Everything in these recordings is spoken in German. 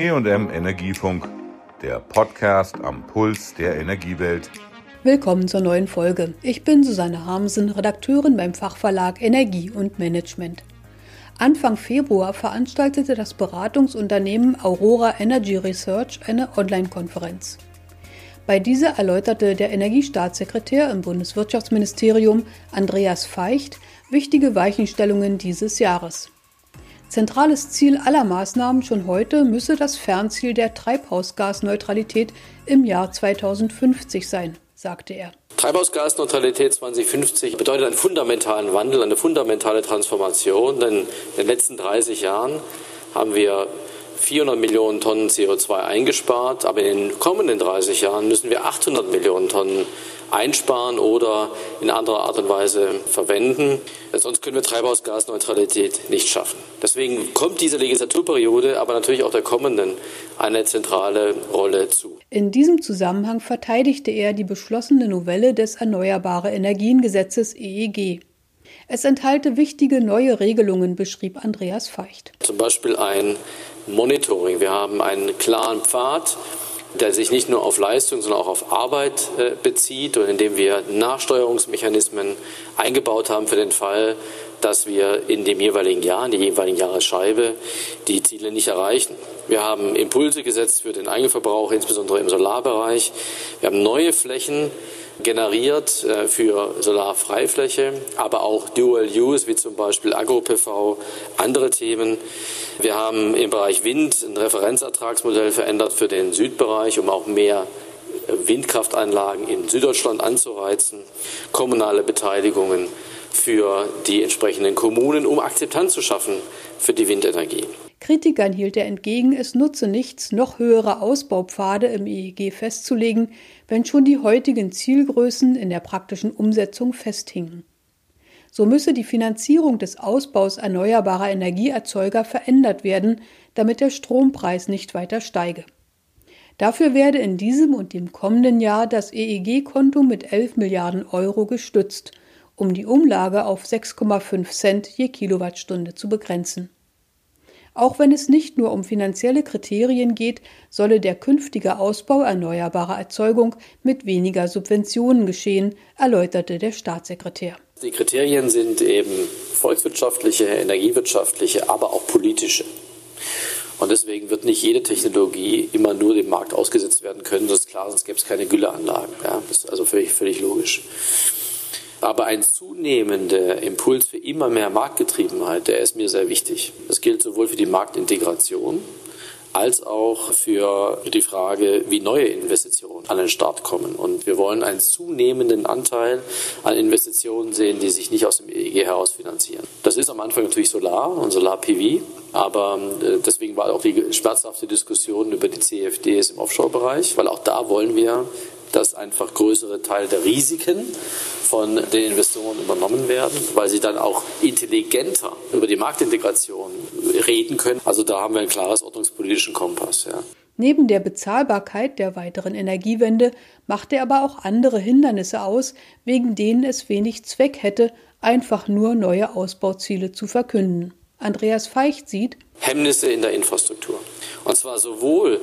EM Energiefunk, der Podcast am Puls der Energiewelt. Willkommen zur neuen Folge. Ich bin Susanne Harmsen, Redakteurin beim Fachverlag Energie und Management. Anfang Februar veranstaltete das Beratungsunternehmen Aurora Energy Research eine Online-Konferenz. Bei dieser erläuterte der Energiestaatssekretär im Bundeswirtschaftsministerium Andreas Feicht wichtige Weichenstellungen dieses Jahres. Zentrales Ziel aller Maßnahmen schon heute müsse das Fernziel der Treibhausgasneutralität im Jahr 2050 sein, sagte er. Treibhausgasneutralität 2050 bedeutet einen fundamentalen Wandel, eine fundamentale Transformation, denn in den letzten 30 Jahren haben wir 400 Millionen Tonnen CO2 eingespart, aber in den kommenden 30 Jahren müssen wir 800 Millionen Tonnen einsparen oder in anderer Art und Weise verwenden. Sonst können wir Treibhausgasneutralität nicht schaffen. Deswegen kommt diese Legislaturperiode, aber natürlich auch der kommenden, eine zentrale Rolle zu. In diesem Zusammenhang verteidigte er die beschlossene Novelle des Erneuerbare Energiengesetzes EEG. Es enthalte wichtige neue Regelungen, beschrieb Andreas Feicht. Zum Beispiel ein Monitoring. Wir haben einen klaren Pfad, der sich nicht nur auf Leistung, sondern auch auf Arbeit äh, bezieht und in dem wir Nachsteuerungsmechanismen eingebaut haben für den Fall, dass wir in dem jeweiligen Jahr, in der jeweiligen Jahresscheibe, die Ziele nicht erreichen. Wir haben Impulse gesetzt für den Eigenverbrauch, insbesondere im Solarbereich. Wir haben neue Flächen generiert äh, für Solarfreifläche, aber auch Dual Use, wie zum Beispiel Agro-PV, andere Themen. Wir haben im Bereich Wind ein Referenzertragsmodell verändert für den Südbereich, um auch mehr Windkraftanlagen in Süddeutschland anzureizen, kommunale Beteiligungen für die entsprechenden Kommunen, um Akzeptanz zu schaffen für die Windenergie. Kritikern hielt er entgegen, es nutze nichts, noch höhere Ausbaupfade im EEG festzulegen, wenn schon die heutigen Zielgrößen in der praktischen Umsetzung festhingen. So müsse die Finanzierung des Ausbaus erneuerbarer Energieerzeuger verändert werden, damit der Strompreis nicht weiter steige. Dafür werde in diesem und dem kommenden Jahr das EEG-Konto mit 11 Milliarden Euro gestützt, um die Umlage auf 6,5 Cent je Kilowattstunde zu begrenzen. Auch wenn es nicht nur um finanzielle Kriterien geht, solle der künftige Ausbau erneuerbarer Erzeugung mit weniger Subventionen geschehen, erläuterte der Staatssekretär. Die Kriterien sind eben volkswirtschaftliche, energiewirtschaftliche, aber auch politische. Und deswegen wird nicht jede Technologie immer nur dem Markt ausgesetzt werden können. Das ist klar, sonst gäbe es keine Gülleanlagen. Ja, das ist also völlig, völlig logisch. Aber ein zunehmender Impuls für immer mehr Marktgetriebenheit, der ist mir sehr wichtig. Das gilt sowohl für die Marktintegration als auch für die Frage, wie neue Investitionen an den Start kommen. Und wir wollen einen zunehmenden Anteil an Investitionen sehen, die sich nicht aus dem EEG heraus finanzieren. Das ist am Anfang natürlich Solar und Solar-PV, aber äh, deswegen war auch die schmerzhafte Diskussion über die CFDs im Offshore-Bereich, weil auch da wollen wir dass einfach größere Teile der Risiken von den Investoren übernommen werden, weil sie dann auch intelligenter über die Marktintegration reden können. Also da haben wir einen klares ordnungspolitischen Kompass. Ja. Neben der Bezahlbarkeit der weiteren Energiewende macht er aber auch andere Hindernisse aus, wegen denen es wenig Zweck hätte, einfach nur neue Ausbauziele zu verkünden. Andreas Feicht sieht Hemmnisse in der Infrastruktur. Und zwar sowohl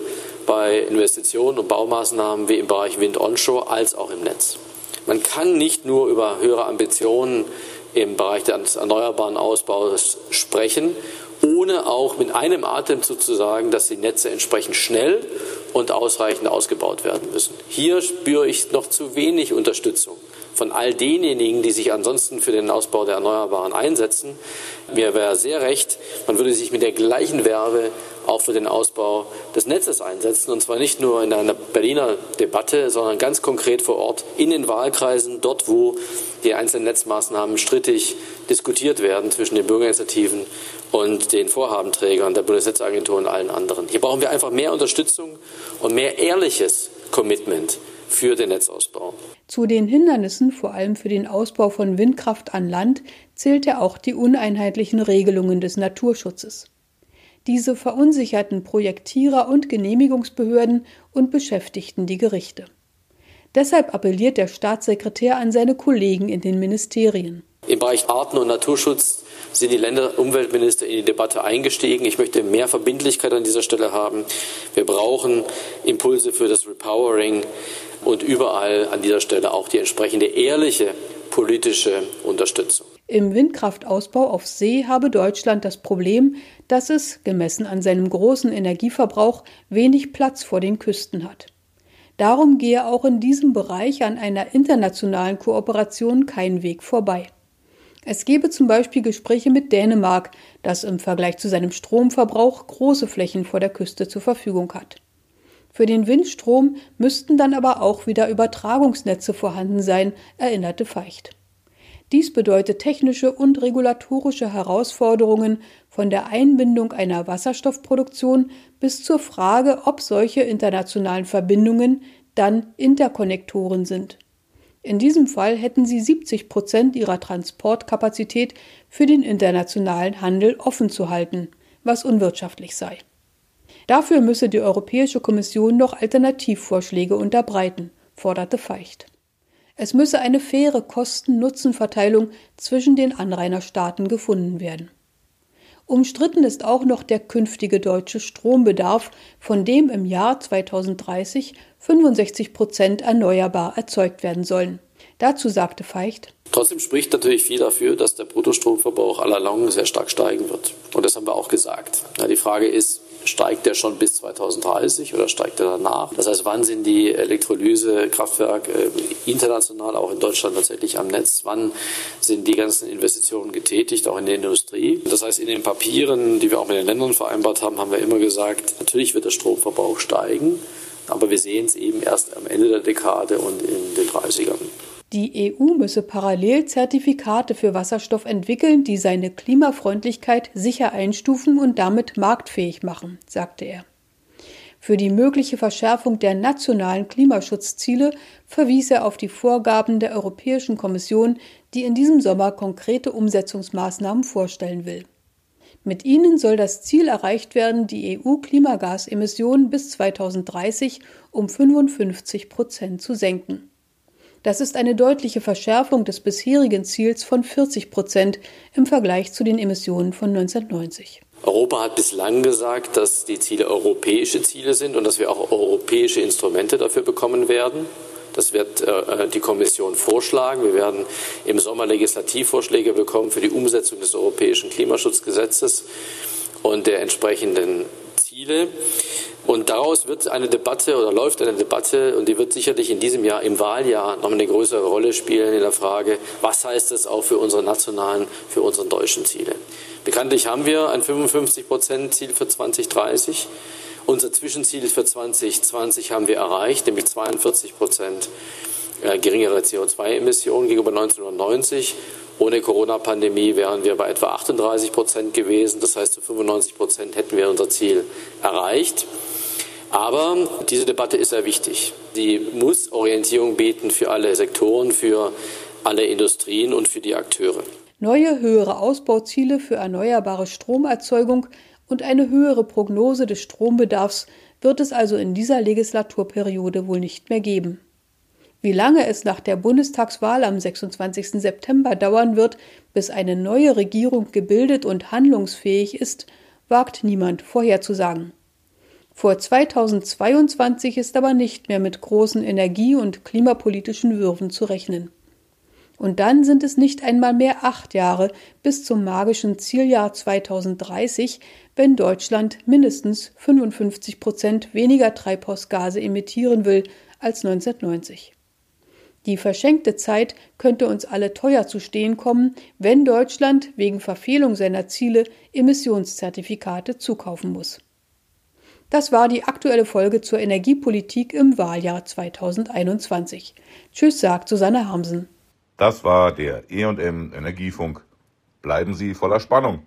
bei Investitionen und Baumaßnahmen wie im Bereich Wind Onshore als auch im Netz. Man kann nicht nur über höhere Ambitionen im Bereich des erneuerbaren Ausbaus sprechen, ohne auch mit einem Atemzug zu sagen, dass die Netze entsprechend schnell und ausreichend ausgebaut werden müssen. Hier spüre ich noch zu wenig Unterstützung von all denjenigen, die sich ansonsten für den Ausbau der Erneuerbaren einsetzen. Mir wäre sehr recht, man würde sich mit der gleichen Werbe auch für den Ausbau des Netzes einsetzen. Und zwar nicht nur in einer Berliner Debatte, sondern ganz konkret vor Ort in den Wahlkreisen, dort wo die einzelnen Netzmaßnahmen strittig diskutiert werden zwischen den Bürgerinitiativen und den Vorhabenträgern der Bundesnetzagentur und allen anderen. Hier brauchen wir einfach mehr Unterstützung und mehr ehrliches Commitment für den Netzausbau. Zu den Hindernissen, vor allem für den Ausbau von Windkraft an Land, zählt er auch die uneinheitlichen Regelungen des Naturschutzes. Diese verunsicherten Projektierer und Genehmigungsbehörden und beschäftigten die Gerichte. Deshalb appelliert der Staatssekretär an seine Kollegen in den Ministerien. Im Bereich Arten- und Naturschutz sind die Länderumweltminister in die Debatte eingestiegen. Ich möchte mehr Verbindlichkeit an dieser Stelle haben. Wir brauchen Impulse für das Repowering und überall an dieser Stelle auch die entsprechende ehrliche politische Unterstützung. Im Windkraftausbau auf See habe Deutschland das Problem, dass es, gemessen an seinem großen Energieverbrauch, wenig Platz vor den Küsten hat. Darum gehe auch in diesem Bereich an einer internationalen Kooperation kein Weg vorbei. Es gebe zum Beispiel Gespräche mit Dänemark, das im Vergleich zu seinem Stromverbrauch große Flächen vor der Küste zur Verfügung hat. Für den Windstrom müssten dann aber auch wieder Übertragungsnetze vorhanden sein, erinnerte Feicht. Dies bedeutet technische und regulatorische Herausforderungen von der Einbindung einer Wasserstoffproduktion bis zur Frage, ob solche internationalen Verbindungen dann Interkonnektoren sind. In diesem Fall hätten sie 70 Prozent ihrer Transportkapazität für den internationalen Handel offen zu halten, was unwirtschaftlich sei. Dafür müsse die Europäische Kommission noch Alternativvorschläge unterbreiten, forderte Feicht. Es müsse eine faire Kosten-Nutzen-Verteilung zwischen den Anrainerstaaten gefunden werden. Umstritten ist auch noch der künftige deutsche Strombedarf, von dem im Jahr 2030 65 Prozent erneuerbar erzeugt werden sollen. Dazu sagte Feicht. Trotzdem spricht natürlich viel dafür, dass der Bruttostromverbrauch aller Long sehr stark steigen wird. Und das haben wir auch gesagt. Ja, die Frage ist, steigt der schon bis 2030 oder steigt er danach? Das heißt, wann sind die Elektrolysekraftwerke äh, international, auch in Deutschland tatsächlich am Netz? Wann sind die ganzen Investitionen getätigt, auch in der Industrie? Das heißt, in den Papieren, die wir auch mit den Ländern vereinbart haben, haben wir immer gesagt, natürlich wird der Stromverbrauch steigen, aber wir sehen es eben erst am Ende der Dekade und in den 30ern. Die EU müsse parallel Zertifikate für Wasserstoff entwickeln, die seine Klimafreundlichkeit sicher einstufen und damit marktfähig machen, sagte er. Für die mögliche Verschärfung der nationalen Klimaschutzziele verwies er auf die Vorgaben der Europäischen Kommission, die in diesem Sommer konkrete Umsetzungsmaßnahmen vorstellen will. Mit ihnen soll das Ziel erreicht werden, die EU-Klimagasemissionen bis 2030 um 55 Prozent zu senken. Das ist eine deutliche Verschärfung des bisherigen Ziels von 40 Prozent im Vergleich zu den Emissionen von 1990. Europa hat bislang gesagt, dass die Ziele europäische Ziele sind und dass wir auch europäische Instrumente dafür bekommen werden. Das wird äh, die Kommission vorschlagen. Wir werden im Sommer Legislativvorschläge bekommen für die Umsetzung des europäischen Klimaschutzgesetzes und der entsprechenden Ziele. Und daraus wird eine Debatte oder läuft eine Debatte und die wird sicherlich in diesem Jahr im Wahljahr noch eine größere Rolle spielen in der Frage, was heißt das auch für unsere nationalen, für unsere deutschen Ziele. Bekanntlich haben wir ein 55 Prozent Ziel für 2030. Unser Zwischenziel für 2020 haben wir erreicht, nämlich 42 Prozent äh, geringere CO2-Emissionen gegenüber 1990. Ohne Corona-Pandemie wären wir bei etwa 38 Prozent gewesen. Das heißt, zu 95 Prozent hätten wir unser Ziel erreicht. Aber diese Debatte ist sehr wichtig. Sie muss Orientierung bieten für alle Sektoren, für alle Industrien und für die Akteure. Neue höhere Ausbauziele für erneuerbare Stromerzeugung und eine höhere Prognose des Strombedarfs wird es also in dieser Legislaturperiode wohl nicht mehr geben. Wie lange es nach der Bundestagswahl am 26. September dauern wird, bis eine neue Regierung gebildet und handlungsfähig ist, wagt niemand vorherzusagen. Vor 2022 ist aber nicht mehr mit großen energie- und klimapolitischen Würfen zu rechnen. Und dann sind es nicht einmal mehr acht Jahre bis zum magischen Zieljahr 2030, wenn Deutschland mindestens 55 Prozent weniger Treibhausgase emittieren will als 1990. Die verschenkte Zeit könnte uns alle teuer zu stehen kommen, wenn Deutschland wegen Verfehlung seiner Ziele Emissionszertifikate zukaufen muss. Das war die aktuelle Folge zur Energiepolitik im Wahljahr 2021. Tschüss, sagt Susanne Hamsen. Das war der EM Energiefunk. Bleiben Sie voller Spannung.